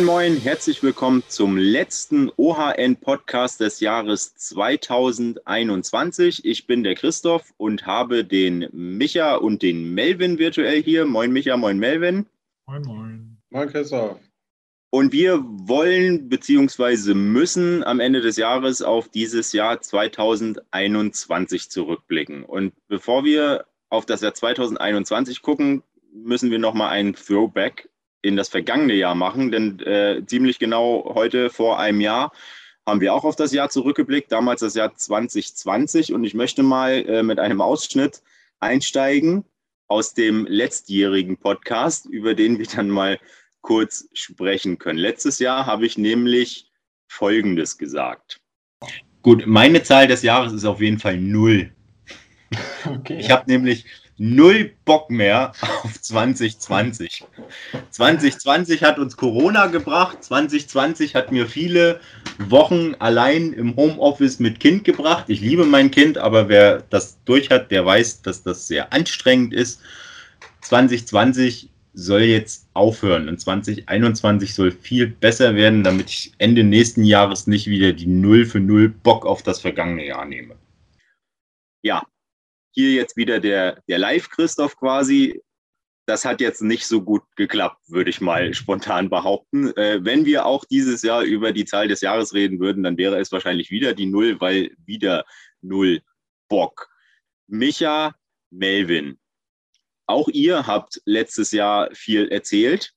Moin, moin, herzlich willkommen zum letzten OHN-Podcast des Jahres 2021. Ich bin der Christoph und habe den Micha und den Melvin virtuell hier. Moin, Micha, moin, Melvin. Moin, moin. Moin, Christoph. Und wir wollen bzw. müssen am Ende des Jahres auf dieses Jahr 2021 zurückblicken. Und bevor wir auf das Jahr 2021 gucken, müssen wir nochmal einen Throwback in das vergangene Jahr machen, denn äh, ziemlich genau heute vor einem Jahr haben wir auch auf das Jahr zurückgeblickt, damals das Jahr 2020. Und ich möchte mal äh, mit einem Ausschnitt einsteigen aus dem letztjährigen Podcast, über den wir dann mal kurz sprechen können. Letztes Jahr habe ich nämlich Folgendes gesagt. Gut, meine Zahl des Jahres ist auf jeden Fall null. Okay. Ich habe nämlich null Bock mehr auf 2020. 2020 hat uns Corona gebracht. 2020 hat mir viele Wochen allein im Homeoffice mit Kind gebracht. Ich liebe mein Kind, aber wer das durch hat, der weiß, dass das sehr anstrengend ist. 2020 soll jetzt aufhören und 2021 soll viel besser werden, damit ich Ende nächsten Jahres nicht wieder die Null für Null Bock auf das vergangene Jahr nehme. Ja, hier jetzt wieder der, der Live-Christoph quasi. Das hat jetzt nicht so gut geklappt, würde ich mal spontan behaupten. Äh, wenn wir auch dieses Jahr über die Zahl des Jahres reden würden, dann wäre es wahrscheinlich wieder die Null, weil wieder Null Bock. Micha, Melvin, auch ihr habt letztes Jahr viel erzählt.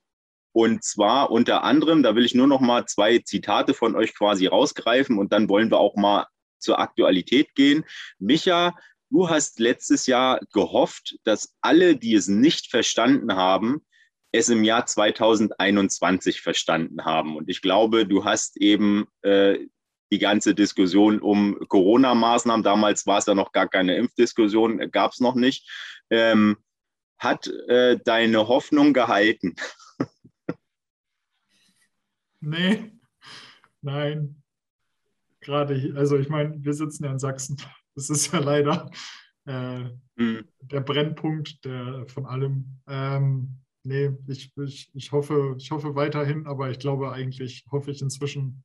Und zwar unter anderem, da will ich nur noch mal zwei Zitate von euch quasi rausgreifen und dann wollen wir auch mal zur Aktualität gehen. Micha, Du hast letztes Jahr gehofft, dass alle, die es nicht verstanden haben, es im Jahr 2021 verstanden haben. Und ich glaube, du hast eben äh, die ganze Diskussion um Corona-Maßnahmen, damals war es ja noch gar keine Impfdiskussion, gab es noch nicht, ähm, hat äh, deine Hoffnung gehalten? nee, nein. Gerade, also ich meine, wir sitzen ja in Sachsen. Das ist ja leider äh, mhm. der Brennpunkt der, von allem. Ähm, nee, ich, ich, ich, hoffe, ich hoffe weiterhin, aber ich glaube eigentlich, hoffe ich inzwischen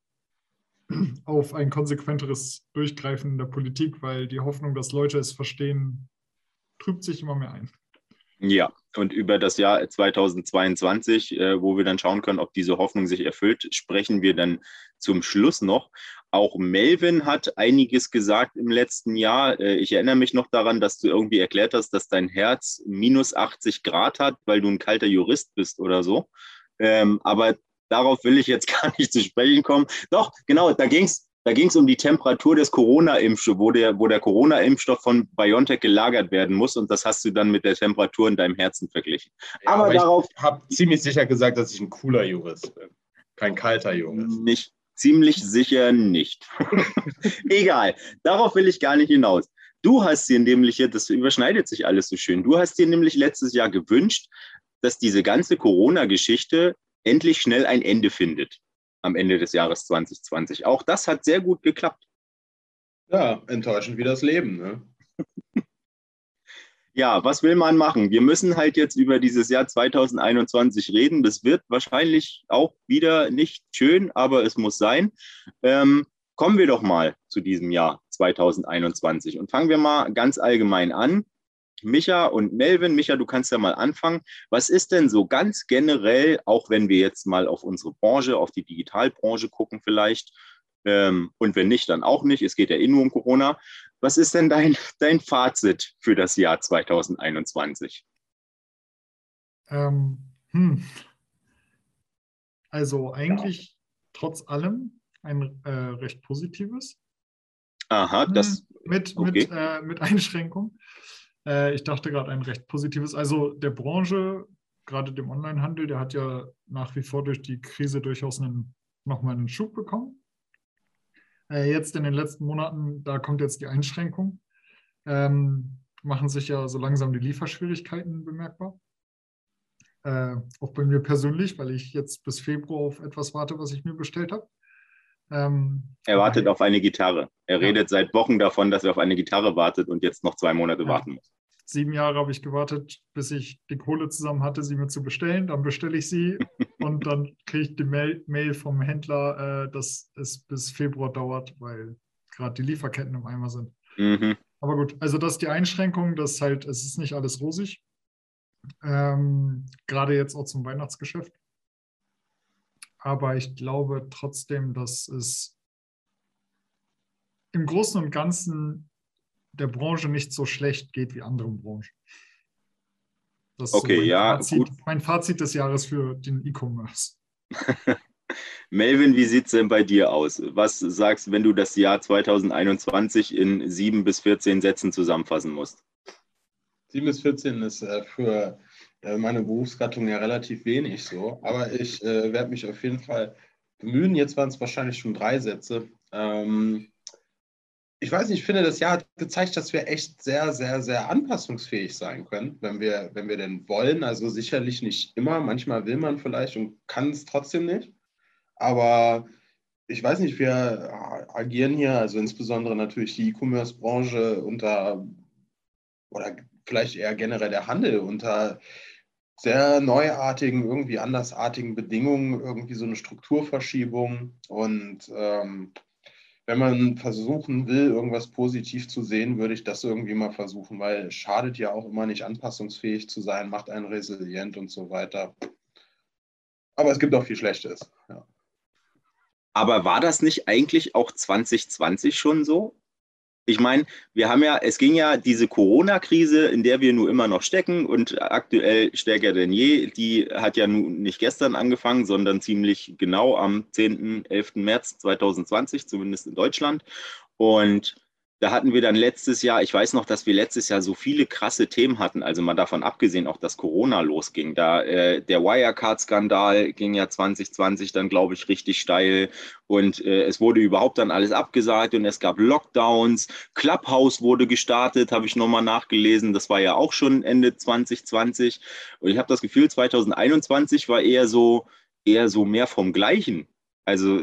auf ein konsequenteres Durchgreifen in der Politik, weil die Hoffnung, dass Leute es verstehen, trübt sich immer mehr ein. Ja, und über das Jahr 2022, äh, wo wir dann schauen können, ob diese Hoffnung sich erfüllt, sprechen wir dann zum Schluss noch. Auch Melvin hat einiges gesagt im letzten Jahr. Äh, ich erinnere mich noch daran, dass du irgendwie erklärt hast, dass dein Herz minus 80 Grad hat, weil du ein kalter Jurist bist oder so. Ähm, aber darauf will ich jetzt gar nicht zu sprechen kommen. Doch, genau, da ging es da ging es um die Temperatur des Corona-Impfstoffs, wo der, wo der Corona-Impfstoff von BioNTech gelagert werden muss. Und das hast du dann mit der Temperatur in deinem Herzen verglichen. Ja, aber, aber darauf. Ich habe ziemlich sicher gesagt, dass ich ein cooler Jurist bin. Kein kalter Jurist. Nicht, Ziemlich sicher nicht. Egal, darauf will ich gar nicht hinaus. Du hast dir nämlich, das überschneidet sich alles so schön, du hast dir nämlich letztes Jahr gewünscht, dass diese ganze Corona-Geschichte endlich schnell ein Ende findet am Ende des Jahres 2020. Auch das hat sehr gut geklappt. Ja, enttäuschend wie das Leben. Ne? ja, was will man machen? Wir müssen halt jetzt über dieses Jahr 2021 reden. Das wird wahrscheinlich auch wieder nicht schön, aber es muss sein. Ähm, kommen wir doch mal zu diesem Jahr 2021 und fangen wir mal ganz allgemein an. Micha und Melvin, Micha, du kannst ja mal anfangen. Was ist denn so ganz generell, auch wenn wir jetzt mal auf unsere Branche, auf die Digitalbranche gucken vielleicht, ähm, und wenn nicht, dann auch nicht. Es geht ja eh nur um Corona. Was ist denn dein, dein Fazit für das Jahr 2021? Ähm, hm. Also eigentlich ja. trotz allem ein äh, recht positives. Aha, hm, das. Mit, okay. mit, äh, mit Einschränkung. Äh, ich dachte gerade ein recht positives. Also der Branche, gerade dem Onlinehandel, der hat ja nach wie vor durch die Krise durchaus einen, nochmal einen Schub bekommen. Äh, jetzt in den letzten Monaten, da kommt jetzt die Einschränkung, ähm, machen sich ja so langsam die Lieferschwierigkeiten bemerkbar. Äh, auch bei mir persönlich, weil ich jetzt bis Februar auf etwas warte, was ich mir bestellt habe. Ähm, er wartet auf eine Gitarre. Er ja. redet seit Wochen davon, dass er auf eine Gitarre wartet und jetzt noch zwei Monate ja. warten muss. Sieben Jahre habe ich gewartet, bis ich die Kohle zusammen hatte, sie mir zu bestellen. Dann bestelle ich sie und dann kriege ich die Mail, Mail vom Händler, äh, dass es bis Februar dauert, weil gerade die Lieferketten im Eimer sind. Mhm. Aber gut, also das ist die Einschränkung, dass halt, es ist nicht alles rosig. Ähm, gerade jetzt auch zum Weihnachtsgeschäft. Aber ich glaube trotzdem, dass es im Großen und Ganzen der Branche nicht so schlecht geht wie anderen Branchen. Das ist Okay, mein ja, Fazit, gut. Mein Fazit des Jahres für den E-Commerce. Melvin, wie sieht es denn bei dir aus? Was sagst du, wenn du das Jahr 2021 in sieben bis 14 Sätzen zusammenfassen musst? 7 bis 14 ist äh, für äh, meine Berufsgattung ja relativ wenig so, aber ich äh, werde mich auf jeden Fall bemühen. Jetzt waren es wahrscheinlich schon drei Sätze. Ähm, ich weiß nicht, ich finde, das Jahr hat gezeigt, dass wir echt sehr, sehr, sehr anpassungsfähig sein können, wenn wir, wenn wir denn wollen. Also sicherlich nicht immer. Manchmal will man vielleicht und kann es trotzdem nicht. Aber ich weiß nicht, wir agieren hier, also insbesondere natürlich die E-Commerce-Branche unter, oder vielleicht eher generell der Handel unter sehr neuartigen, irgendwie andersartigen Bedingungen, irgendwie so eine Strukturverschiebung. Und ähm, wenn man versuchen will, irgendwas positiv zu sehen, würde ich das irgendwie mal versuchen, weil es schadet ja auch immer nicht, anpassungsfähig zu sein, macht einen resilient und so weiter. Aber es gibt auch viel Schlechtes. Ja. Aber war das nicht eigentlich auch 2020 schon so? Ich meine, wir haben ja, es ging ja diese Corona-Krise, in der wir nun immer noch stecken und aktuell stärker denn je, die hat ja nun nicht gestern angefangen, sondern ziemlich genau am 10., 11. März 2020, zumindest in Deutschland. Und da hatten wir dann letztes Jahr, ich weiß noch, dass wir letztes Jahr so viele krasse Themen hatten, also mal davon abgesehen auch, dass Corona losging. Da äh, der Wirecard-Skandal ging ja 2020 dann, glaube ich, richtig steil und äh, es wurde überhaupt dann alles abgesagt und es gab Lockdowns. Clubhouse wurde gestartet, habe ich nochmal nachgelesen. Das war ja auch schon Ende 2020 und ich habe das Gefühl, 2021 war eher so eher so mehr vom Gleichen. Also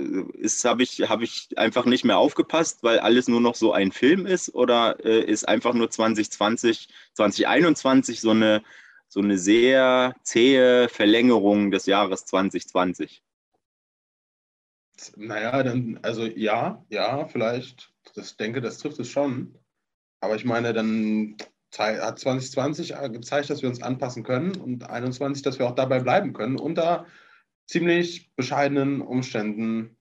habe ich, hab ich einfach nicht mehr aufgepasst, weil alles nur noch so ein Film ist oder äh, ist einfach nur 2020, 2021 so eine, so eine sehr zähe Verlängerung des Jahres 2020? Naja, dann, also ja, ja, vielleicht. Ich denke, das trifft es schon. Aber ich meine, dann hat 2020 gezeigt, dass wir uns anpassen können und 2021, dass wir auch dabei bleiben können. Unter ziemlich bescheidenen Umständen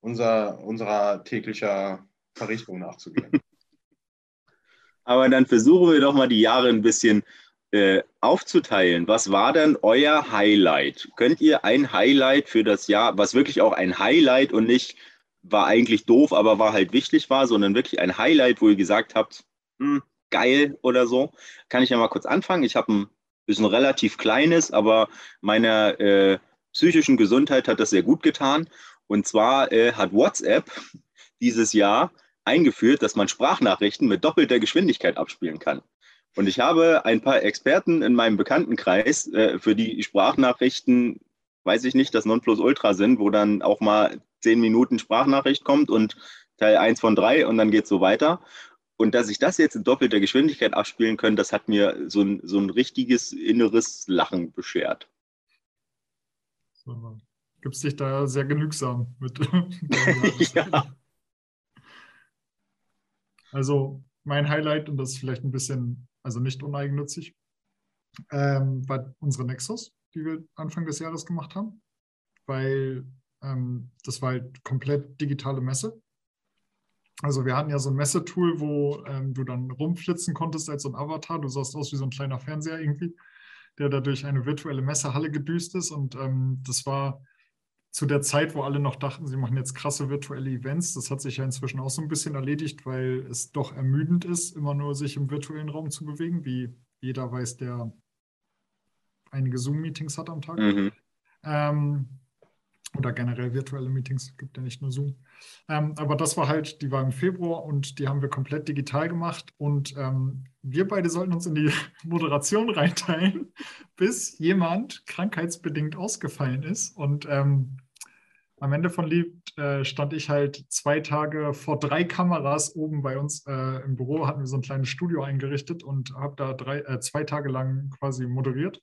unser, unserer täglicher Verrichtung nachzugehen. Aber dann versuchen wir doch mal die Jahre ein bisschen äh, aufzuteilen. Was war denn euer Highlight? Könnt ihr ein Highlight für das Jahr, was wirklich auch ein Highlight und nicht war eigentlich doof, aber war halt wichtig war, sondern wirklich ein Highlight, wo ihr gesagt habt, hm, geil oder so? Kann ich ja mal kurz anfangen. Ich habe ein bisschen relativ kleines, aber meiner äh, psychischen Gesundheit hat das sehr gut getan. Und zwar äh, hat WhatsApp dieses Jahr eingeführt, dass man Sprachnachrichten mit doppelter Geschwindigkeit abspielen kann. Und ich habe ein paar Experten in meinem Bekanntenkreis, äh, für die Sprachnachrichten, weiß ich nicht, das Nonplusultra sind, wo dann auch mal zehn Minuten Sprachnachricht kommt und Teil 1 von 3 und dann geht es so weiter. Und dass ich das jetzt in doppelter Geschwindigkeit abspielen kann, das hat mir so ein, so ein richtiges inneres Lachen beschert. So, gibst dich da sehr genügsam mit. ja. Also mein Highlight, und das ist vielleicht ein bisschen, also nicht uneigennützig, ähm, war unsere Nexus, die wir Anfang des Jahres gemacht haben, weil ähm, das war halt komplett digitale Messe. Also wir hatten ja so ein Messetool, wo ähm, du dann rumflitzen konntest als so ein Avatar. Du sahst aus wie so ein kleiner Fernseher irgendwie, der da durch eine virtuelle Messehalle gedüst ist. Und ähm, das war zu der Zeit, wo alle noch dachten, sie machen jetzt krasse virtuelle Events. Das hat sich ja inzwischen auch so ein bisschen erledigt, weil es doch ermüdend ist, immer nur sich im virtuellen Raum zu bewegen, wie jeder weiß, der einige Zoom-Meetings hat am Tag. Mhm. Ähm, oder generell virtuelle Meetings, gibt ja nicht nur Zoom. Ähm, aber das war halt, die war im Februar und die haben wir komplett digital gemacht. Und ähm, wir beide sollten uns in die Moderation reinteilen, bis jemand krankheitsbedingt ausgefallen ist. Und ähm, am Ende von Lied äh, stand ich halt zwei Tage vor drei Kameras oben bei uns äh, im Büro, hatten wir so ein kleines Studio eingerichtet und habe da drei, äh, zwei Tage lang quasi moderiert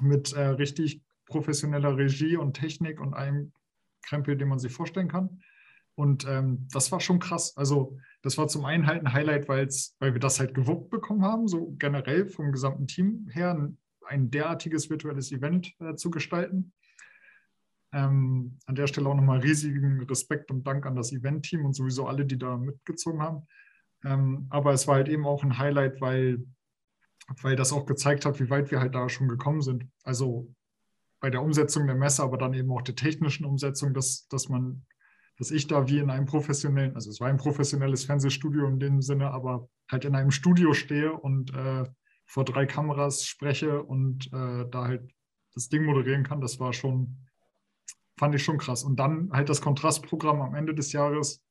mit äh, richtig professioneller Regie und Technik und allem Krempel, den man sich vorstellen kann. Und ähm, das war schon krass. Also das war zum einen halt ein Highlight, weil wir das halt gewuppt bekommen haben, so generell vom gesamten Team her, ein, ein derartiges virtuelles Event äh, zu gestalten. Ähm, an der Stelle auch nochmal riesigen Respekt und Dank an das Event-Team und sowieso alle, die da mitgezogen haben. Ähm, aber es war halt eben auch ein Highlight, weil, weil das auch gezeigt hat, wie weit wir halt da schon gekommen sind. Also bei der Umsetzung der Messe, aber dann eben auch der technischen Umsetzung, dass, dass man dass ich da wie in einem professionellen, also es war ein professionelles Fernsehstudio in dem Sinne, aber halt in einem Studio stehe und äh, vor drei Kameras spreche und äh, da halt das Ding moderieren kann, das war schon, fand ich schon krass. Und dann halt das Kontrastprogramm am Ende des Jahres,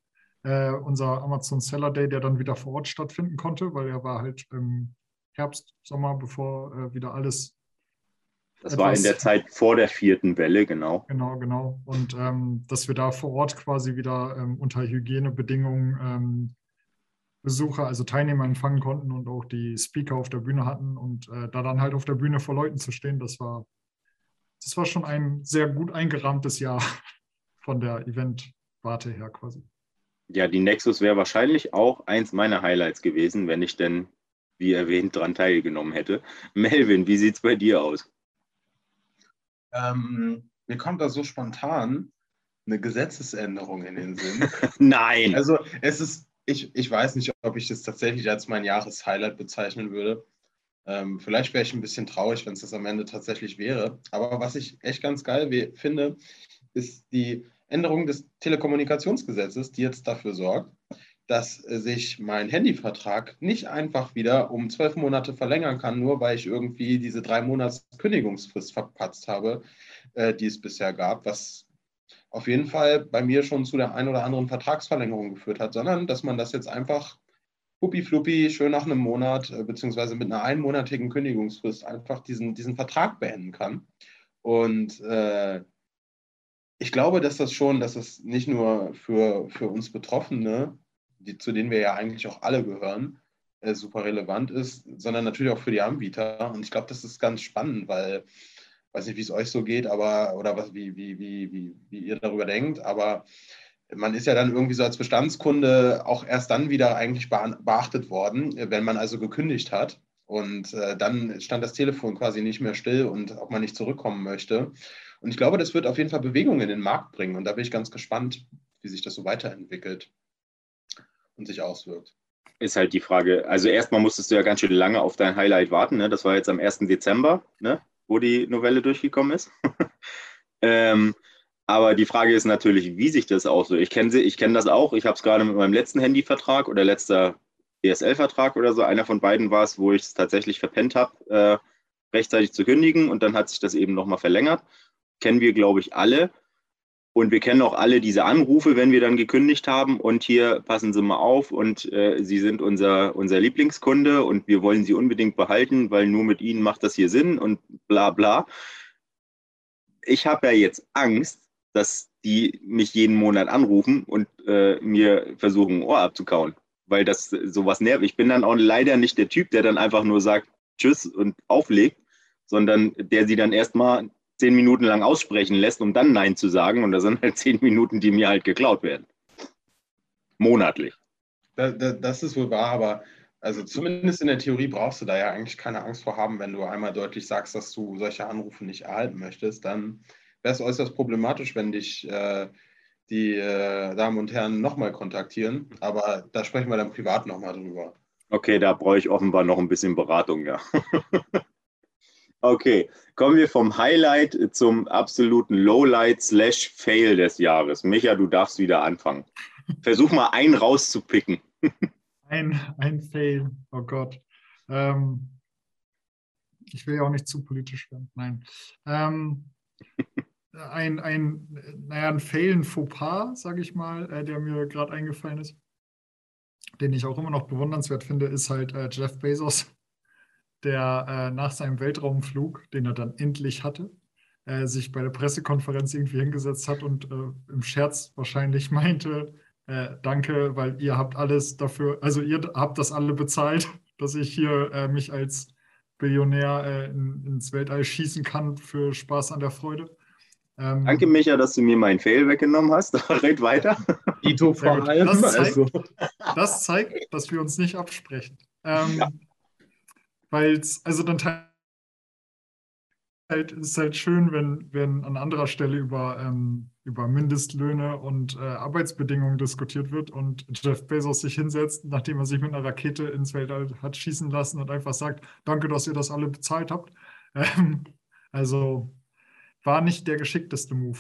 äh, unser Amazon Seller Day, der dann wieder vor Ort stattfinden konnte, weil er war halt im Herbst, Sommer, bevor äh, wieder alles das war in der Zeit vor der vierten Welle, genau. Genau, genau. Und ähm, dass wir da vor Ort quasi wieder ähm, unter Hygienebedingungen ähm, Besucher, also Teilnehmer empfangen konnten und auch die Speaker auf der Bühne hatten und äh, da dann halt auf der Bühne vor Leuten zu stehen, das war, das war schon ein sehr gut eingerahmtes Jahr von der Event-Warte her quasi. Ja, die Nexus wäre wahrscheinlich auch eins meiner Highlights gewesen, wenn ich denn, wie erwähnt, daran teilgenommen hätte. Melvin, wie sieht es bei dir aus? Ähm, mir kommt da so spontan eine Gesetzesänderung in den Sinn. Nein. Also es ist, ich, ich weiß nicht, ob ich das tatsächlich als mein Jahreshighlight bezeichnen würde. Ähm, vielleicht wäre ich ein bisschen traurig, wenn es das am Ende tatsächlich wäre. Aber was ich echt ganz geil finde, ist die Änderung des Telekommunikationsgesetzes, die jetzt dafür sorgt, dass sich mein Handyvertrag nicht einfach wieder um zwölf Monate verlängern kann, nur weil ich irgendwie diese drei Monats Kündigungsfrist verpatzt habe, äh, die es bisher gab, was auf jeden Fall bei mir schon zu der ein oder anderen Vertragsverlängerung geführt hat, sondern dass man das jetzt einfach huppi-fluppi schön nach einem Monat äh, beziehungsweise mit einer einmonatigen Kündigungsfrist einfach diesen, diesen Vertrag beenden kann. Und äh, ich glaube, dass das schon, dass es nicht nur für, für uns Betroffene die, zu denen wir ja eigentlich auch alle gehören, äh, super relevant ist, sondern natürlich auch für die Anbieter. Und ich glaube, das ist ganz spannend, weil ich weiß nicht, wie es euch so geht, aber oder was, wie, wie, wie, wie, wie ihr darüber denkt, aber man ist ja dann irgendwie so als Bestandskunde auch erst dann wieder eigentlich beachtet worden, wenn man also gekündigt hat. Und äh, dann stand das Telefon quasi nicht mehr still und ob man nicht zurückkommen möchte. Und ich glaube, das wird auf jeden Fall Bewegung in den Markt bringen. Und da bin ich ganz gespannt, wie sich das so weiterentwickelt und sich auswirkt. Ist halt die Frage, also erstmal musstest du ja ganz schön lange auf dein Highlight warten. Ne? Das war jetzt am 1. Dezember, ne? wo die Novelle durchgekommen ist. ähm, aber die Frage ist natürlich, wie sich das auswirkt. Ich kenne ich kenn das auch. Ich habe es gerade mit meinem letzten Handyvertrag oder letzter ESL-Vertrag oder so. Einer von beiden war es, wo ich es tatsächlich verpennt habe, äh, rechtzeitig zu kündigen und dann hat sich das eben nochmal verlängert. Kennen wir, glaube ich, alle. Und wir kennen auch alle diese Anrufe, wenn wir dann gekündigt haben und hier passen Sie mal auf und äh, Sie sind unser, unser Lieblingskunde und wir wollen Sie unbedingt behalten, weil nur mit Ihnen macht das hier Sinn und bla bla. Ich habe ja jetzt Angst, dass die mich jeden Monat anrufen und äh, mir versuchen, ein Ohr abzukauen, weil das sowas nervt. Ich bin dann auch leider nicht der Typ, der dann einfach nur sagt Tschüss und auflegt, sondern der sie dann erstmal zehn Minuten lang aussprechen lässt, um dann Nein zu sagen. Und das sind halt zehn Minuten, die mir halt geklaut werden. Monatlich. Das, das, das ist wohl wahr, aber also zumindest in der Theorie brauchst du da ja eigentlich keine Angst vor haben, wenn du einmal deutlich sagst, dass du solche Anrufe nicht erhalten möchtest, dann wäre es äußerst problematisch, wenn dich äh, die äh, Damen und Herren nochmal kontaktieren. Aber da sprechen wir dann privat nochmal drüber. Okay, da brauche ich offenbar noch ein bisschen Beratung, ja. Okay, kommen wir vom Highlight zum absoluten Lowlight slash Fail des Jahres. Micha, du darfst wieder anfangen. Versuch mal einen rauszupicken. Ein, ein Fail, oh Gott. Ähm, ich will ja auch nicht zu politisch werden, nein. Ähm, ein, ein, naja, ein Fail, ein Fauxpas, sage ich mal, äh, der mir gerade eingefallen ist, den ich auch immer noch bewundernswert finde, ist halt äh, Jeff Bezos der äh, nach seinem Weltraumflug, den er dann endlich hatte, äh, sich bei der Pressekonferenz irgendwie hingesetzt hat und äh, im Scherz wahrscheinlich meinte, äh, danke, weil ihr habt alles dafür, also ihr habt das alle bezahlt, dass ich hier äh, mich als Billionär äh, in, ins Weltall schießen kann für Spaß an der Freude. Ähm, Danke, Micha, dass du mir meinen Fail weggenommen hast. Red weiter. Ito vor allem. Das zeigt, also. das zeigt, dass wir uns nicht absprechen. Ähm, ja. Weil es, also dann halt, ist halt schön, wenn, wenn an anderer Stelle über, ähm, über Mindestlöhne und äh, Arbeitsbedingungen diskutiert wird und Jeff Bezos sich hinsetzt, nachdem er sich mit einer Rakete ins Weltall hat schießen lassen und einfach sagt, danke, dass ihr das alle bezahlt habt. Ähm, also war nicht der geschickteste Move.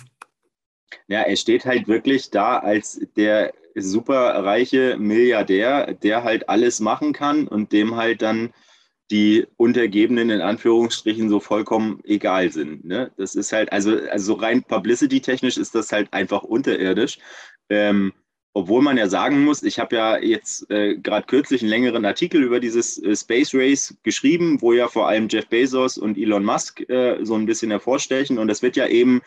Ja, er steht halt wirklich da als der superreiche Milliardär, der halt alles machen kann und dem halt dann die Untergebenen in Anführungsstrichen so vollkommen egal sind. Ne? Das ist halt, also, also rein publicity-technisch ist das halt einfach unterirdisch. Ähm, obwohl man ja sagen muss, ich habe ja jetzt äh, gerade kürzlich einen längeren Artikel über dieses äh, Space Race geschrieben, wo ja vor allem Jeff Bezos und Elon Musk äh, so ein bisschen hervorstechen. Und das wird ja eben,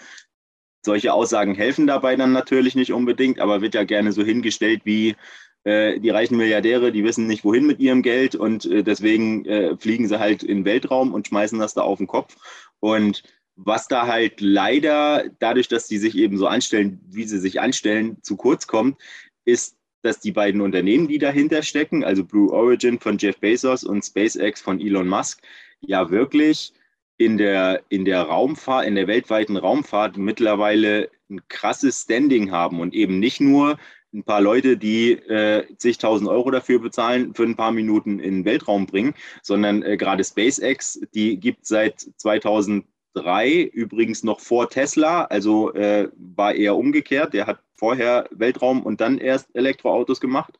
solche Aussagen helfen dabei dann natürlich nicht unbedingt, aber wird ja gerne so hingestellt wie, die reichen Milliardäre, die wissen nicht, wohin mit ihrem Geld und äh, deswegen äh, fliegen sie halt in den Weltraum und schmeißen das da auf den Kopf. Und was da halt leider dadurch, dass die sich eben so anstellen, wie sie sich anstellen, zu kurz kommt, ist, dass die beiden Unternehmen, die dahinter stecken, also Blue Origin von Jeff Bezos und SpaceX von Elon Musk, ja wirklich in der, in der Raumfahrt, in der weltweiten Raumfahrt mittlerweile ein krasses Standing haben und eben nicht nur ein paar Leute, die äh, zigtausend Euro dafür bezahlen, für ein paar Minuten in den Weltraum bringen, sondern äh, gerade SpaceX, die gibt seit 2003 übrigens noch vor Tesla, also äh, war eher umgekehrt. Der hat vorher Weltraum und dann erst Elektroautos gemacht.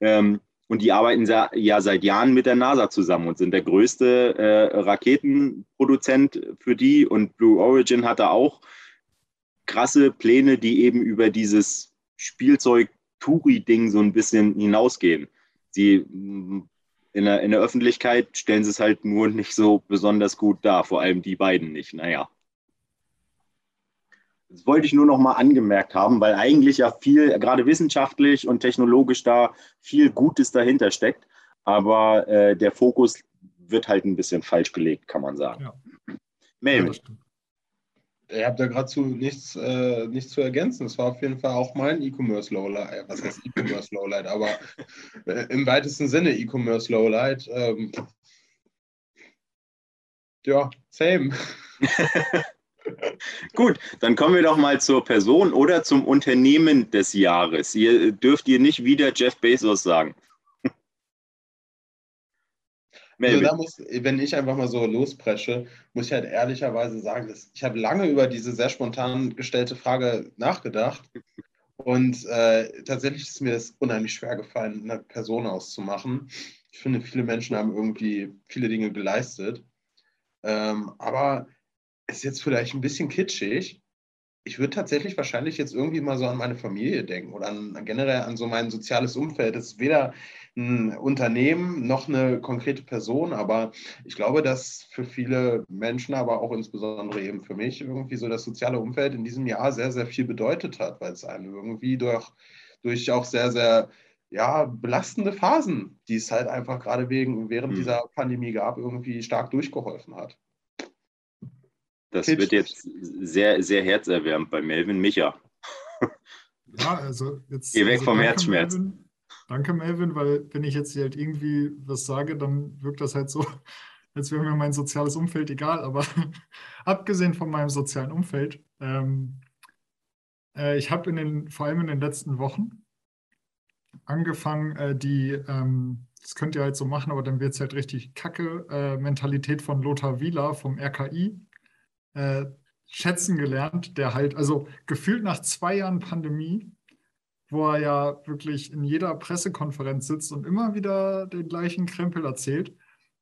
Ähm, und die arbeiten ja seit Jahren mit der NASA zusammen und sind der größte äh, Raketenproduzent für die. Und Blue Origin hat da auch krasse Pläne, die eben über dieses Spielzeug-Touri-Ding so ein bisschen hinausgehen. Sie in der, in der Öffentlichkeit stellen sie es halt nur nicht so besonders gut dar, vor allem die beiden nicht. Naja. Das wollte ich nur noch mal angemerkt haben, weil eigentlich ja viel, gerade wissenschaftlich und technologisch da viel Gutes dahinter steckt. Aber äh, der Fokus wird halt ein bisschen falsch gelegt, kann man sagen. Ja. Melvin. Ja, ich habe da gerade zu nichts, äh, nichts zu ergänzen. Es war auf jeden Fall auch mein E-Commerce Lowlight. Was heißt E-Commerce Lowlight? Aber äh, im weitesten Sinne E-Commerce Lowlight. Ähm, ja, same. Gut, dann kommen wir doch mal zur Person oder zum Unternehmen des Jahres. Ihr dürft ihr nicht wieder Jeff Bezos sagen. Also da muss, wenn ich einfach mal so lospresche, muss ich halt ehrlicherweise sagen, dass ich habe lange über diese sehr spontan gestellte Frage nachgedacht. Und äh, tatsächlich ist mir das unheimlich schwer gefallen, eine Person auszumachen. Ich finde, viele Menschen haben irgendwie viele Dinge geleistet. Ähm, aber es ist jetzt vielleicht ein bisschen kitschig. Ich würde tatsächlich wahrscheinlich jetzt irgendwie mal so an meine Familie denken oder an, generell an so mein soziales Umfeld. Das ist weder ein Unternehmen noch eine konkrete Person, aber ich glaube, dass für viele Menschen, aber auch insbesondere eben für mich, irgendwie so das soziale Umfeld in diesem Jahr sehr, sehr viel bedeutet hat, weil es einem irgendwie durch, durch auch sehr, sehr ja, belastende Phasen, die es halt einfach gerade wegen, während mhm. dieser Pandemie gab, irgendwie stark durchgeholfen hat. Das Tipps. wird jetzt sehr, sehr herzerwärmend bei Melvin Micha. Ja, also jetzt. Geh weg also vom Herzschmerz. Melvin, Danke, Melvin, weil wenn ich jetzt hier halt irgendwie was sage, dann wirkt das halt so, als wäre mir mein soziales Umfeld egal. Aber abgesehen von meinem sozialen Umfeld, ähm, äh, ich habe in den, vor allem in den letzten Wochen angefangen, äh, die, ähm, das könnt ihr halt so machen, aber dann wird es halt richtig kacke, äh, Mentalität von Lothar Wieler vom RKI äh, schätzen gelernt, der halt, also gefühlt nach zwei Jahren Pandemie, wo er ja wirklich in jeder Pressekonferenz sitzt und immer wieder den gleichen Krempel erzählt,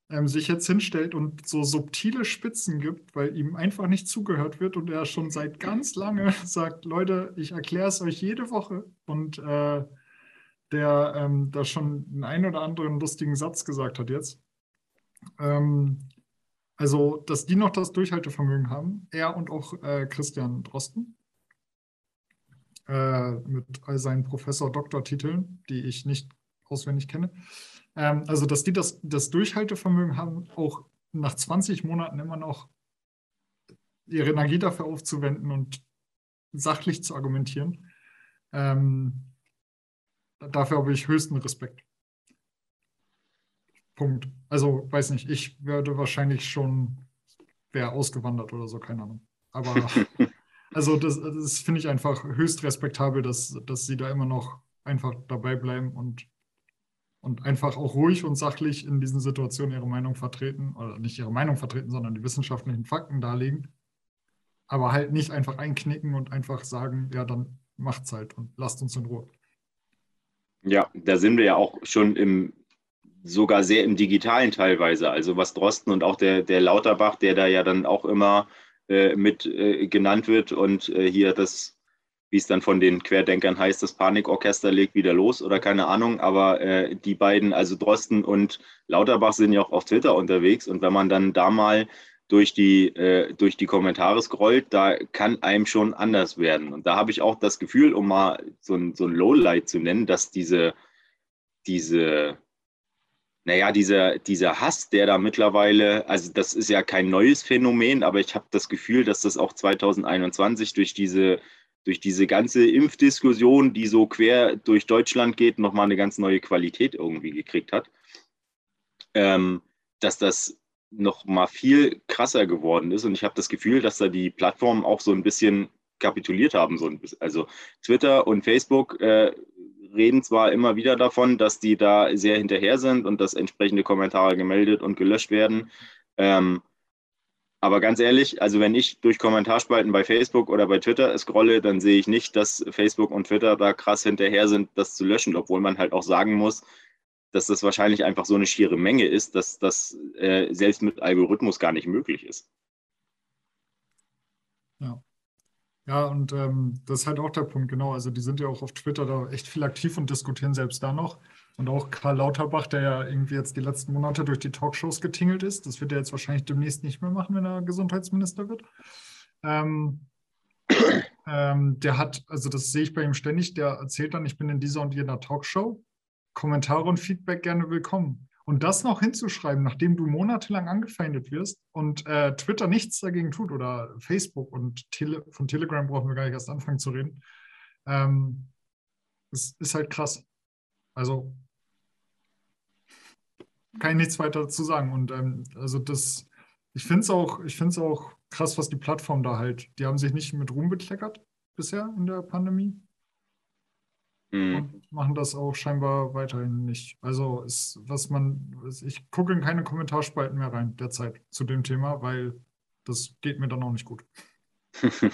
ähm, sich jetzt hinstellt und so subtile Spitzen gibt, weil ihm einfach nicht zugehört wird und er schon seit ganz lange sagt, Leute, ich erkläre es euch jede Woche und äh, der ähm, da schon einen ein oder anderen lustigen Satz gesagt hat jetzt. Ähm, also, dass die noch das Durchhaltevermögen haben, er und auch äh, Christian Drosten äh, mit all seinen Professor-Doktortiteln, die ich nicht auswendig kenne. Ähm, also, dass die das, das Durchhaltevermögen haben, auch nach 20 Monaten immer noch ihre Energie dafür aufzuwenden und sachlich zu argumentieren, ähm, dafür habe ich höchsten Respekt. Punkt. Also, weiß nicht, ich würde wahrscheinlich schon, wäre ausgewandert oder so, keine Ahnung. Aber, also, das, das finde ich einfach höchst respektabel, dass, dass sie da immer noch einfach dabei bleiben und, und einfach auch ruhig und sachlich in diesen Situationen ihre Meinung vertreten, oder nicht ihre Meinung vertreten, sondern die wissenschaftlichen Fakten darlegen. Aber halt nicht einfach einknicken und einfach sagen, ja, dann macht's halt und lasst uns in Ruhe. Ja, da sind wir ja auch schon im, sogar sehr im Digitalen teilweise. Also was Drosten und auch der, der Lauterbach, der da ja dann auch immer äh, mit äh, genannt wird und äh, hier das, wie es dann von den Querdenkern heißt, das Panikorchester legt wieder los oder keine Ahnung. Aber äh, die beiden, also Drosten und Lauterbach sind ja auch auf Twitter unterwegs. Und wenn man dann da mal durch die, äh, durch die Kommentare scrollt, da kann einem schon anders werden. Und da habe ich auch das Gefühl, um mal so ein, so ein Lowlight zu nennen, dass diese, diese, naja, dieser, dieser Hass, der da mittlerweile, also das ist ja kein neues Phänomen, aber ich habe das Gefühl, dass das auch 2021 durch diese, durch diese ganze Impfdiskussion, die so quer durch Deutschland geht, nochmal eine ganz neue Qualität irgendwie gekriegt hat. Ähm, dass das noch mal viel krasser geworden ist. Und ich habe das Gefühl, dass da die Plattformen auch so ein bisschen kapituliert haben. So ein bisschen. Also Twitter und Facebook äh, reden zwar immer wieder davon, dass die da sehr hinterher sind und dass entsprechende Kommentare gemeldet und gelöscht werden. Ähm, aber ganz ehrlich, also wenn ich durch Kommentarspalten bei Facebook oder bei Twitter scrolle, dann sehe ich nicht, dass Facebook und Twitter da krass hinterher sind, das zu löschen, obwohl man halt auch sagen muss, dass das wahrscheinlich einfach so eine schiere Menge ist, dass das äh, selbst mit Algorithmus gar nicht möglich ist. Ja. Ja, und ähm, das ist halt auch der Punkt, genau. Also die sind ja auch auf Twitter da echt viel aktiv und diskutieren selbst da noch. Und auch Karl Lauterbach, der ja irgendwie jetzt die letzten Monate durch die Talkshows getingelt ist, das wird er jetzt wahrscheinlich demnächst nicht mehr machen, wenn er Gesundheitsminister wird. Ähm, ähm, der hat, also das sehe ich bei ihm ständig, der erzählt dann, ich bin in dieser und jener Talkshow Kommentare und Feedback gerne willkommen. Und das noch hinzuschreiben, nachdem du monatelang angefeindet wirst und äh, Twitter nichts dagegen tut oder Facebook und Tele von Telegram brauchen wir gar nicht erst anfangen zu reden, ähm, ist, ist halt krass. Also kann ich nichts weiter dazu sagen. Und ähm, also das, ich finde es auch, auch krass, was die Plattform da halt, die haben sich nicht mit Ruhm bekleckert bisher in der Pandemie. Mhm. Machen das auch scheinbar weiterhin nicht. Also ist, was man, ich gucke in keine Kommentarspalten mehr rein derzeit zu dem Thema, weil das geht mir dann auch nicht gut.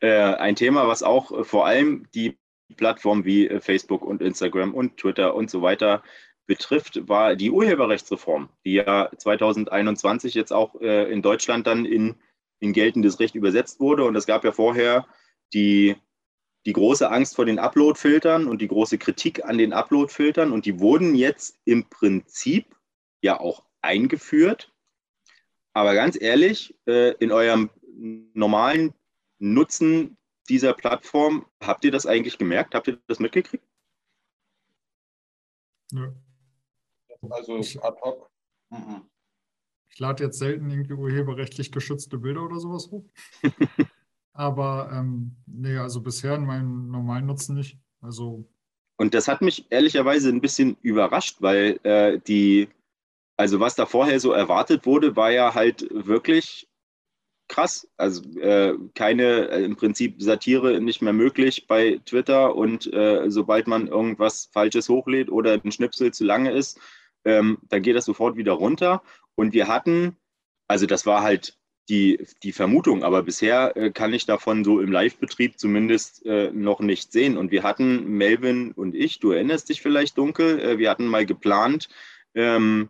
Äh, ein Thema, was auch äh, vor allem die Plattformen wie äh, Facebook und Instagram und Twitter und so weiter betrifft, war die Urheberrechtsreform, die ja 2021 jetzt auch in Deutschland dann in, in geltendes Recht übersetzt wurde. Und es gab ja vorher die die große Angst vor den Upload-Filtern und die große Kritik an den Upload-Filtern und die wurden jetzt im Prinzip ja auch eingeführt. Aber ganz ehrlich, äh, in eurem normalen Nutzen dieser Plattform, habt ihr das eigentlich gemerkt? Habt ihr das mitgekriegt? Nö. Also ad hoc. Mhm. Ich lade jetzt selten irgendwie urheberrechtlich geschützte Bilder oder sowas hoch. Aber ähm, nee, also bisher in meinem normalen Nutzen nicht. Also. Und das hat mich ehrlicherweise ein bisschen überrascht, weil äh, die, also was da vorher so erwartet wurde, war ja halt wirklich krass. Also äh, keine, äh, im Prinzip Satire nicht mehr möglich bei Twitter und äh, sobald man irgendwas Falsches hochlädt oder ein Schnipsel zu lange ist, ähm, dann geht das sofort wieder runter. Und wir hatten, also das war halt die, die Vermutung, aber bisher äh, kann ich davon so im Live-Betrieb zumindest äh, noch nicht sehen. Und wir hatten, Melvin und ich, du erinnerst dich vielleicht dunkel, äh, wir hatten mal geplant, ähm,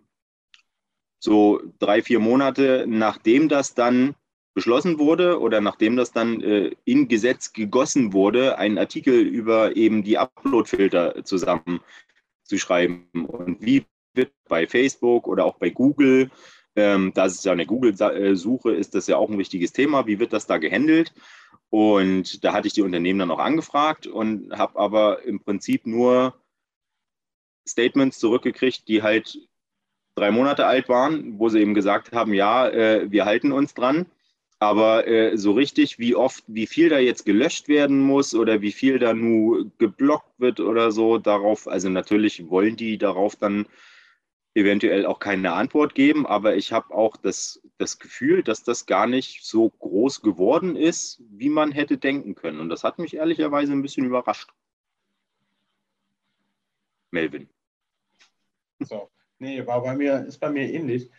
so drei, vier Monate nachdem das dann beschlossen wurde oder nachdem das dann äh, in Gesetz gegossen wurde, einen Artikel über eben die Upload-Filter zusammenzuschreiben. Und wie wird bei Facebook oder auch bei Google ähm, da ist ja eine Google-Suche, ist das ja auch ein wichtiges Thema. Wie wird das da gehandelt? Und da hatte ich die Unternehmen dann auch angefragt und habe aber im Prinzip nur Statements zurückgekriegt, die halt drei Monate alt waren, wo sie eben gesagt haben, ja, äh, wir halten uns dran. Aber äh, so richtig, wie oft, wie viel da jetzt gelöscht werden muss oder wie viel da nur geblockt wird oder so, darauf, also natürlich wollen die darauf dann eventuell auch keine Antwort geben, aber ich habe auch das, das Gefühl, dass das gar nicht so groß geworden ist, wie man hätte denken können. Und das hat mich ehrlicherweise ein bisschen überrascht. Melvin. So, nee, war bei mir, ist bei mir ähnlich.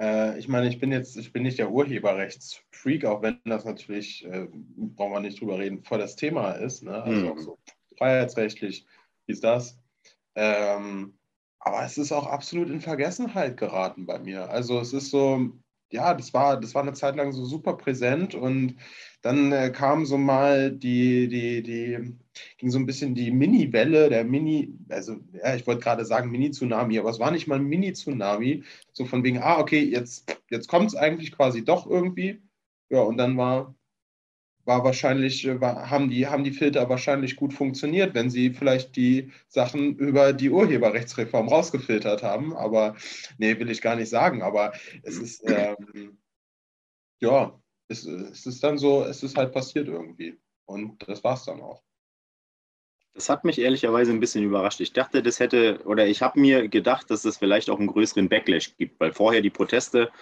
Äh, ich meine, ich bin jetzt, ich bin nicht der Urheberrechtsfreak, auch wenn das natürlich, äh, brauchen wir nicht drüber reden, voll das Thema ist. Ne? Also mhm. auch so freiheitsrechtlich, wie ist das? Ähm, aber es ist auch absolut in Vergessenheit geraten bei mir. Also es ist so, ja, das war, das war eine Zeit lang so super präsent und dann äh, kam so mal die, die, die, ging so ein bisschen die Mini-Welle, der Mini, also ja, ich wollte gerade sagen Mini-Tsunami, aber es war nicht mal ein Mini-Tsunami, so von wegen, ah, okay, jetzt, jetzt kommt es eigentlich quasi doch irgendwie. Ja, und dann war war wahrscheinlich, äh, war, haben, die, haben die Filter wahrscheinlich gut funktioniert, wenn sie vielleicht die Sachen über die Urheberrechtsreform rausgefiltert haben. Aber nee, will ich gar nicht sagen. Aber es ist, ähm, ja, es, es ist dann so, es ist halt passiert irgendwie. Und das war es dann auch. Das hat mich ehrlicherweise ein bisschen überrascht. Ich dachte, das hätte, oder ich habe mir gedacht, dass es vielleicht auch einen größeren Backlash gibt, weil vorher die Proteste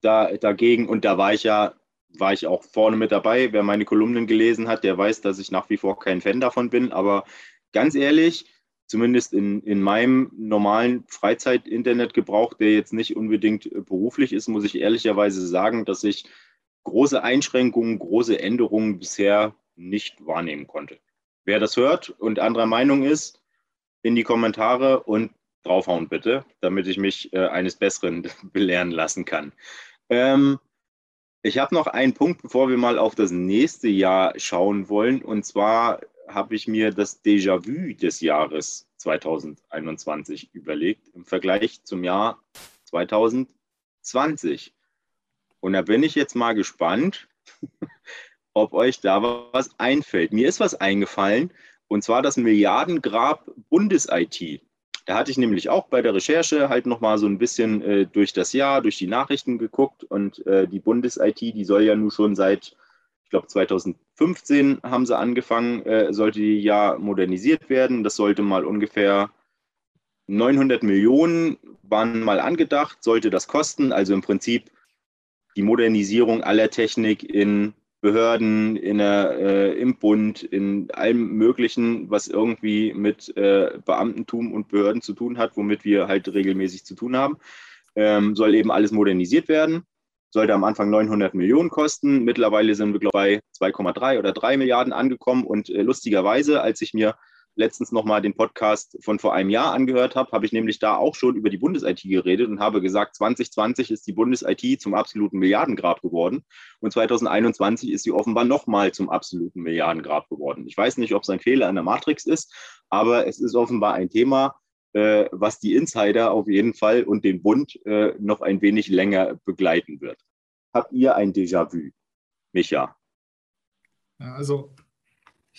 da, dagegen, und da war ich ja war ich auch vorne mit dabei. Wer meine Kolumnen gelesen hat, der weiß, dass ich nach wie vor kein Fan davon bin. Aber ganz ehrlich, zumindest in, in meinem normalen Freizeit-Internetgebrauch, der jetzt nicht unbedingt beruflich ist, muss ich ehrlicherweise sagen, dass ich große Einschränkungen, große Änderungen bisher nicht wahrnehmen konnte. Wer das hört und anderer Meinung ist, in die Kommentare und draufhauen bitte, damit ich mich äh, eines Besseren belehren lassen kann. Ähm, ich habe noch einen Punkt, bevor wir mal auf das nächste Jahr schauen wollen. Und zwar habe ich mir das Déjà-vu des Jahres 2021 überlegt im Vergleich zum Jahr 2020. Und da bin ich jetzt mal gespannt, ob euch da was einfällt. Mir ist was eingefallen, und zwar das Milliardengrab Bundes-IT. Da hatte ich nämlich auch bei der Recherche halt nochmal so ein bisschen äh, durch das Jahr, durch die Nachrichten geguckt und äh, die Bundes-IT, die soll ja nun schon seit, ich glaube 2015 haben sie angefangen, äh, sollte die ja modernisiert werden. Das sollte mal ungefähr 900 Millionen waren mal angedacht, sollte das kosten. Also im Prinzip die Modernisierung aller Technik in Behörden, in der, äh, im Bund, in allem Möglichen, was irgendwie mit äh, Beamtentum und Behörden zu tun hat, womit wir halt regelmäßig zu tun haben, ähm, soll eben alles modernisiert werden. Sollte am Anfang 900 Millionen kosten. Mittlerweile sind wir, glaube ich, bei 2,3 oder 3 Milliarden angekommen. Und äh, lustigerweise, als ich mir letztens nochmal den Podcast von vor einem Jahr angehört habe, habe ich nämlich da auch schon über die Bundes-IT geredet und habe gesagt, 2020 ist die Bundes-IT zum absoluten Milliardengrab geworden und 2021 ist sie offenbar nochmal zum absoluten Milliardengrab geworden. Ich weiß nicht, ob es ein Fehler in der Matrix ist, aber es ist offenbar ein Thema, äh, was die Insider auf jeden Fall und den Bund äh, noch ein wenig länger begleiten wird. Habt ihr ein Déjà-vu, Micha? Also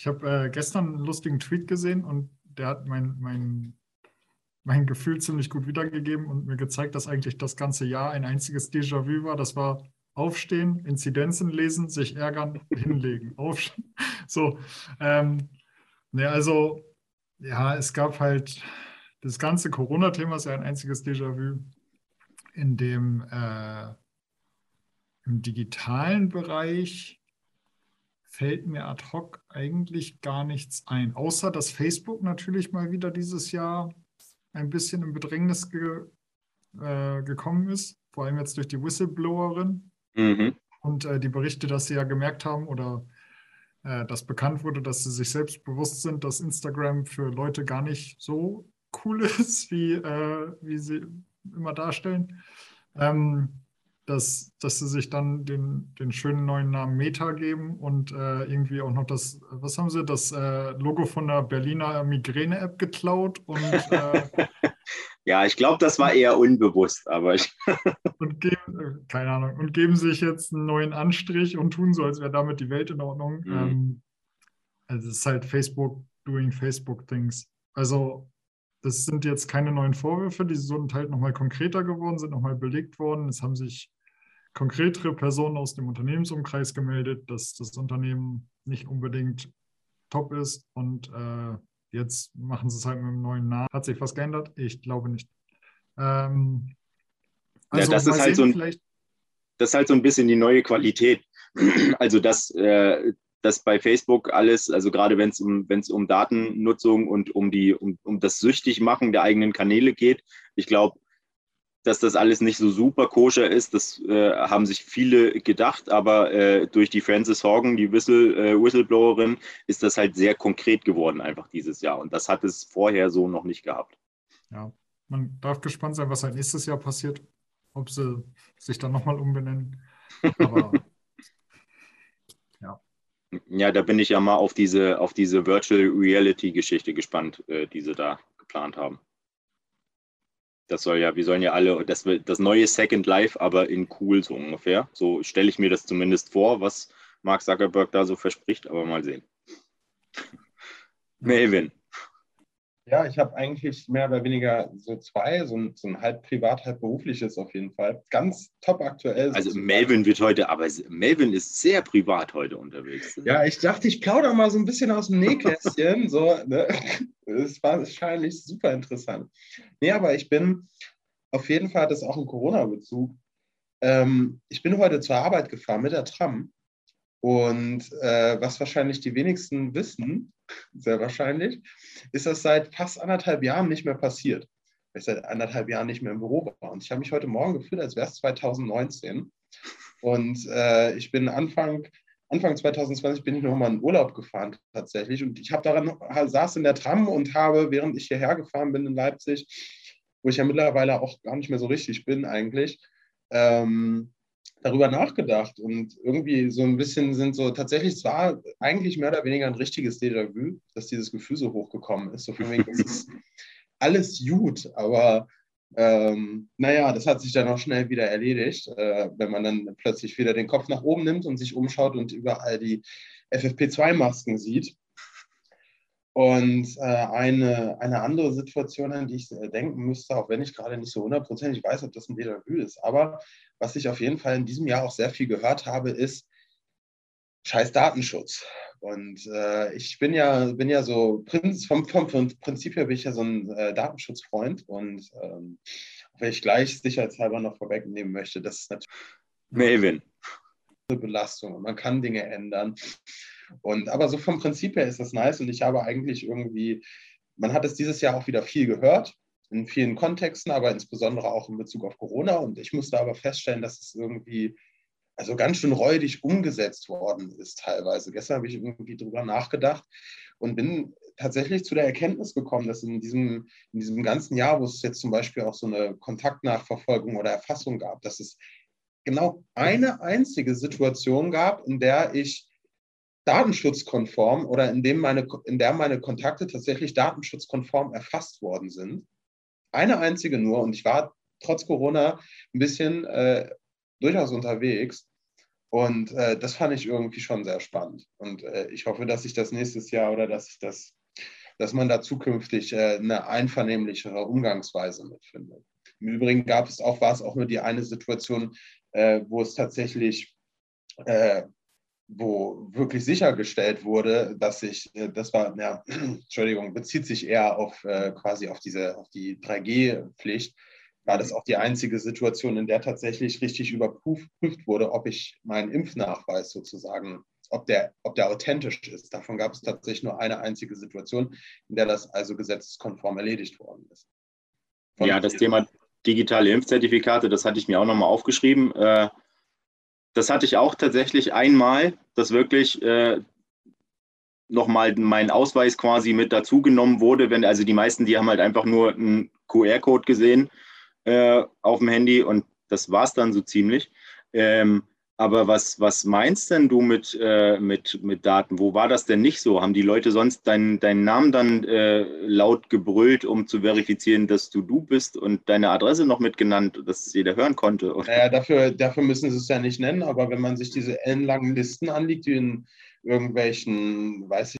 ich habe äh, gestern einen lustigen Tweet gesehen und der hat mein, mein, mein Gefühl ziemlich gut wiedergegeben und mir gezeigt, dass eigentlich das ganze Jahr ein einziges Déjà-vu war. Das war Aufstehen, Inzidenzen lesen, sich ärgern, hinlegen. Aufstehen. So, ähm, ne, also, ja, es gab halt das ganze Corona-Thema ist ja ein einziges Déjà-vu, in dem äh, im digitalen Bereich fällt mir ad hoc eigentlich gar nichts ein, außer dass Facebook natürlich mal wieder dieses Jahr ein bisschen in Bedrängnis ge, äh, gekommen ist, vor allem jetzt durch die Whistleblowerin mhm. und äh, die Berichte, dass sie ja gemerkt haben oder äh, dass bekannt wurde, dass sie sich selbst bewusst sind, dass Instagram für Leute gar nicht so cool ist, wie, äh, wie sie immer darstellen. Ähm, dass, dass sie sich dann den, den schönen neuen Namen Meta geben und äh, irgendwie auch noch das, was haben sie, das äh, Logo von der Berliner Migräne-App geklaut und äh, Ja, ich glaube, das war eher unbewusst, aber ich und geben, äh, keine Ahnung, und geben sich jetzt einen neuen Anstrich und tun so, als wäre damit die Welt in Ordnung. Mhm. Ähm, also es ist halt Facebook doing Facebook Things. Also das sind jetzt keine neuen Vorwürfe, die sind halt nochmal konkreter geworden, sind nochmal belegt worden. Es haben sich konkretere Personen aus dem Unternehmensumkreis gemeldet, dass das Unternehmen nicht unbedingt top ist und äh, jetzt machen sie es halt mit einem neuen Namen. Hat sich was geändert? Ich glaube nicht. Ähm, also ja, das ist halt so ein, das ist halt so ein bisschen die neue Qualität. Also dass, äh, dass bei Facebook alles, also gerade wenn es um, um Datennutzung und um die, um, um das Süchtigmachen der eigenen Kanäle geht, ich glaube, dass das alles nicht so super koscher ist, das äh, haben sich viele gedacht, aber äh, durch die Frances Horgan, die Whistle, äh, Whistleblowerin, ist das halt sehr konkret geworden einfach dieses Jahr und das hat es vorher so noch nicht gehabt. Ja, man darf gespannt sein, was halt nächstes Jahr passiert, ob sie sich dann nochmal umbenennen. Aber. Ja, da bin ich ja mal auf diese, auf diese Virtual Reality Geschichte gespannt, äh, die sie da geplant haben. Das soll ja, wir sollen ja alle, das, das neue Second Life, aber in cool so ungefähr. So stelle ich mir das zumindest vor, was Mark Zuckerberg da so verspricht, aber mal sehen. Melvin. Ja, ich habe eigentlich mehr oder weniger so zwei, so ein, so ein halb privat, halb berufliches auf jeden Fall. Ganz top aktuell. Also Melvin wird heute, aber Melvin ist sehr privat heute unterwegs. Ja, ich dachte, ich plaudere mal so ein bisschen aus dem Nähkästchen. so, ne? Es war wahrscheinlich super interessant. Nee, aber ich bin, auf jeden Fall hat es auch einen Corona-Bezug. Ähm, ich bin heute zur Arbeit gefahren mit der Tram. Und äh, was wahrscheinlich die wenigsten wissen, sehr wahrscheinlich, ist das seit fast anderthalb Jahren nicht mehr passiert. Weil ich seit anderthalb Jahren nicht mehr im Büro war. Und ich habe mich heute Morgen gefühlt, als wäre es 2019. Und äh, ich bin Anfang, Anfang 2020 bin ich nochmal in Urlaub gefahren tatsächlich. Und ich habe daran, saß in der Tram und habe, während ich hierher gefahren bin in Leipzig, wo ich ja mittlerweile auch gar nicht mehr so richtig bin eigentlich, ähm, darüber nachgedacht und irgendwie so ein bisschen sind so tatsächlich zwar eigentlich mehr oder weniger ein richtiges Déjà-vu, dass dieses Gefühl so hochgekommen ist. So von wegen, ist alles gut, aber ähm, naja, das hat sich dann auch schnell wieder erledigt, äh, wenn man dann plötzlich wieder den Kopf nach oben nimmt und sich umschaut und überall die FFP2-Masken sieht. Und äh, eine, eine andere Situation, an die ich äh, denken müsste, auch wenn ich gerade nicht so hundertprozentig weiß, ob das ein Déjà-vu ist, aber was ich auf jeden Fall in diesem Jahr auch sehr viel gehört habe, ist scheiß Datenschutz. Und äh, ich bin ja, bin ja so, vom, vom, vom, Prinzip her bin ich ja so ein äh, Datenschutzfreund und ähm, wenn ich gleich sicherheitshalber noch vorwegnehmen möchte, das ist natürlich eine Belastung man kann Dinge ändern. Und aber so vom Prinzip her ist das nice und ich habe eigentlich irgendwie, man hat es dieses Jahr auch wieder viel gehört, in vielen Kontexten, aber insbesondere auch in Bezug auf Corona. Und ich musste aber feststellen, dass es irgendwie also ganz schön räudig umgesetzt worden ist teilweise. Gestern habe ich irgendwie drüber nachgedacht und bin tatsächlich zu der Erkenntnis gekommen, dass in diesem, in diesem ganzen Jahr, wo es jetzt zum Beispiel auch so eine Kontaktnachverfolgung oder Erfassung gab, dass es genau eine einzige Situation gab, in der ich datenschutzkonform oder in, dem meine, in der meine Kontakte tatsächlich datenschutzkonform erfasst worden sind. Eine einzige nur und ich war trotz Corona ein bisschen äh, durchaus unterwegs. Und äh, das fand ich irgendwie schon sehr spannend. Und äh, ich hoffe, dass ich das nächstes Jahr oder dass ich das, dass man da zukünftig äh, eine einvernehmlichere Umgangsweise mitfindet. Im Übrigen gab es auch, war es auch nur die eine Situation, äh, wo es tatsächlich äh, wo wirklich sichergestellt wurde, dass sich, äh, das war, ja, Entschuldigung, bezieht sich eher auf äh, quasi auf diese, auf die 3G-Pflicht, war das auch die einzige Situation, in der tatsächlich richtig überprüft wurde, ob ich meinen Impfnachweis sozusagen, ob der, ob der authentisch ist. Davon gab es tatsächlich nur eine einzige Situation, in der das also gesetzeskonform erledigt worden ist. Von ja, das Thema digitale Impfzertifikate, das hatte ich mir auch nochmal aufgeschrieben. Äh, das hatte ich auch tatsächlich einmal, dass wirklich äh, nochmal mein Ausweis quasi mit dazugenommen wurde. Wenn, also die meisten, die haben halt einfach nur einen QR-Code gesehen äh, auf dem Handy und das war es dann so ziemlich. Ähm, aber was, was meinst denn du mit, äh, mit, mit Daten? Wo war das denn nicht so? Haben die Leute sonst deinen, deinen Namen dann äh, laut gebrüllt, um zu verifizieren, dass du du bist und deine Adresse noch mitgenannt, dass jeder hören konnte? Naja, dafür, dafür müssen sie es ja nicht nennen, aber wenn man sich diese ellenlangen Listen anliegt, die in irgendwelchen, weiß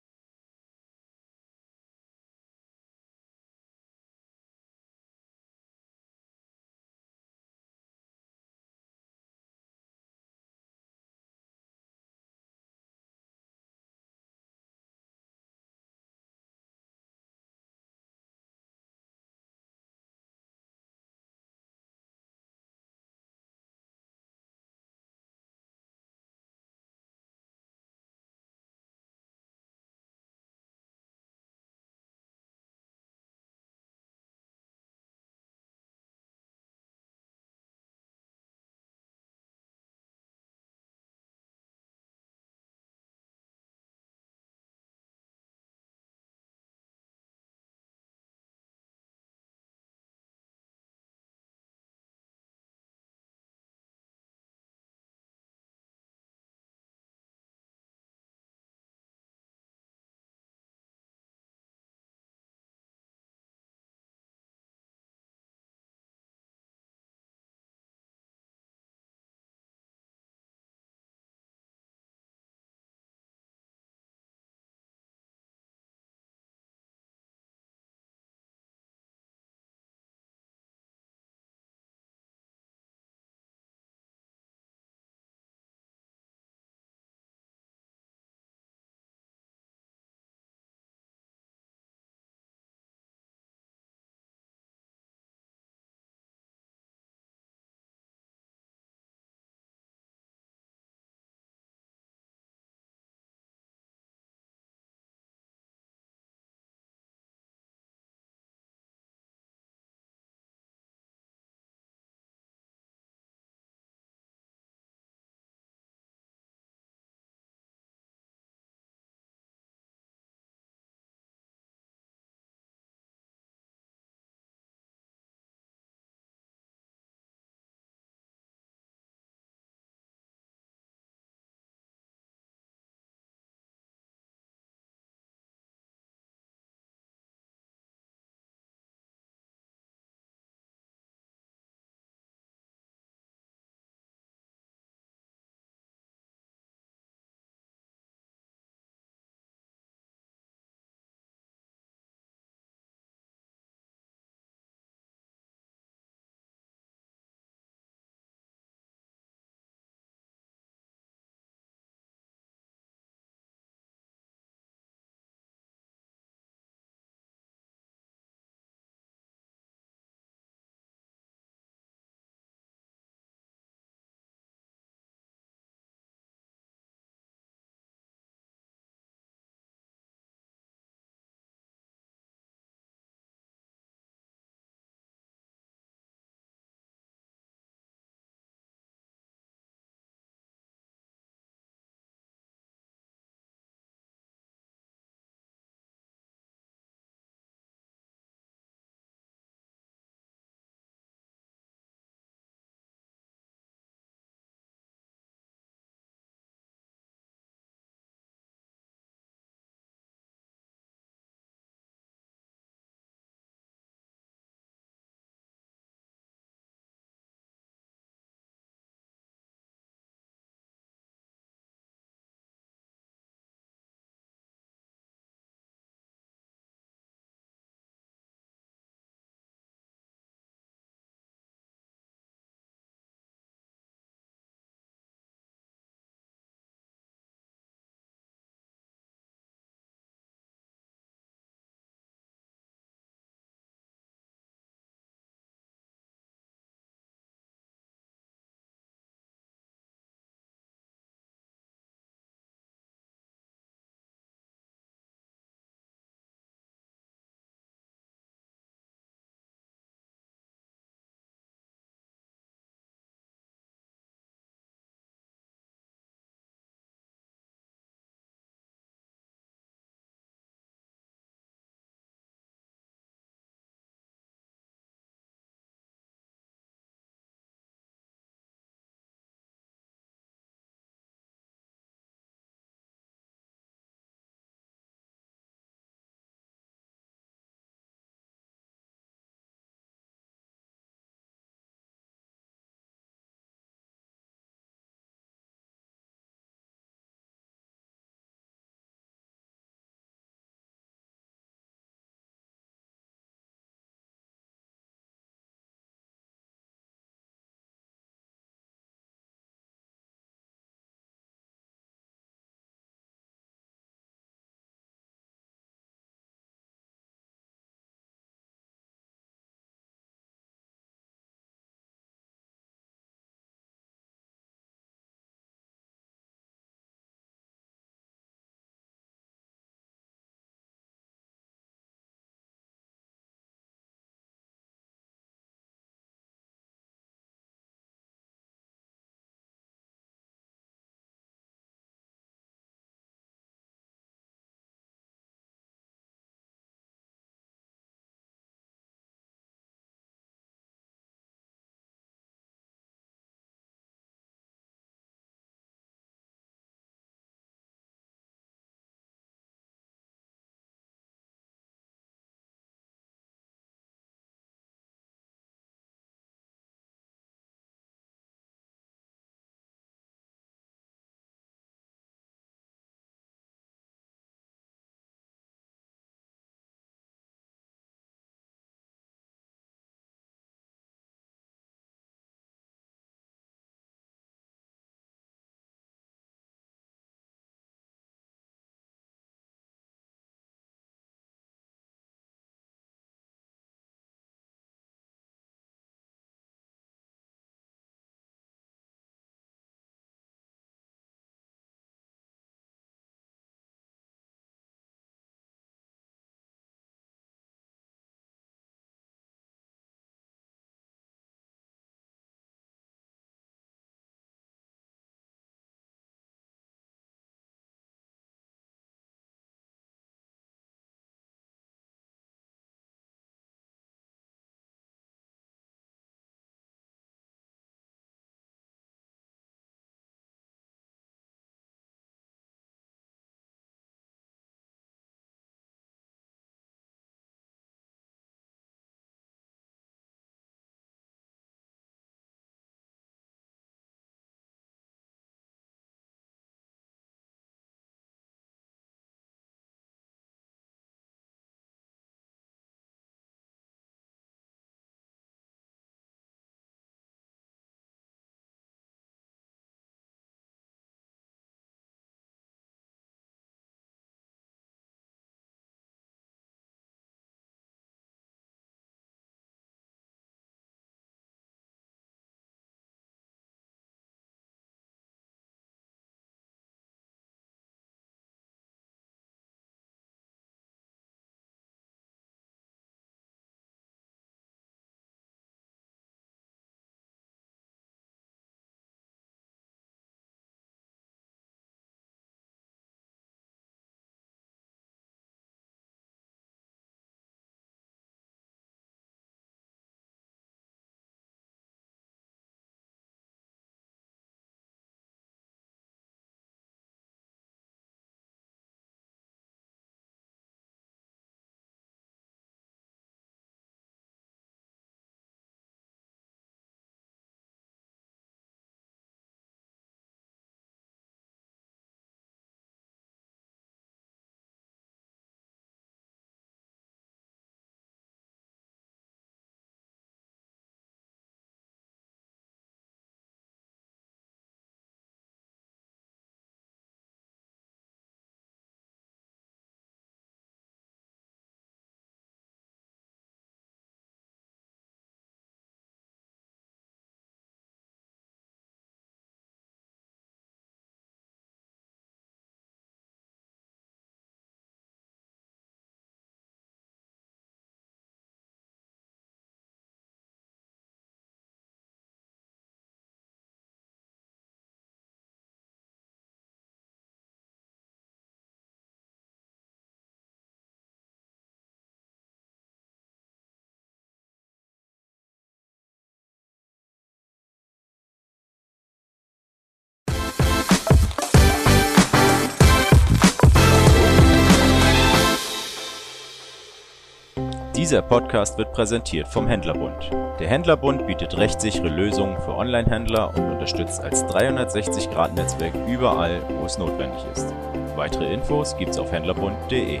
Dieser Podcast wird präsentiert vom Händlerbund. Der Händlerbund bietet rechtssichere Lösungen für Online-Händler und unterstützt als 360-Grad-Netzwerk überall, wo es notwendig ist. Weitere Infos gibt's auf händlerbund.de.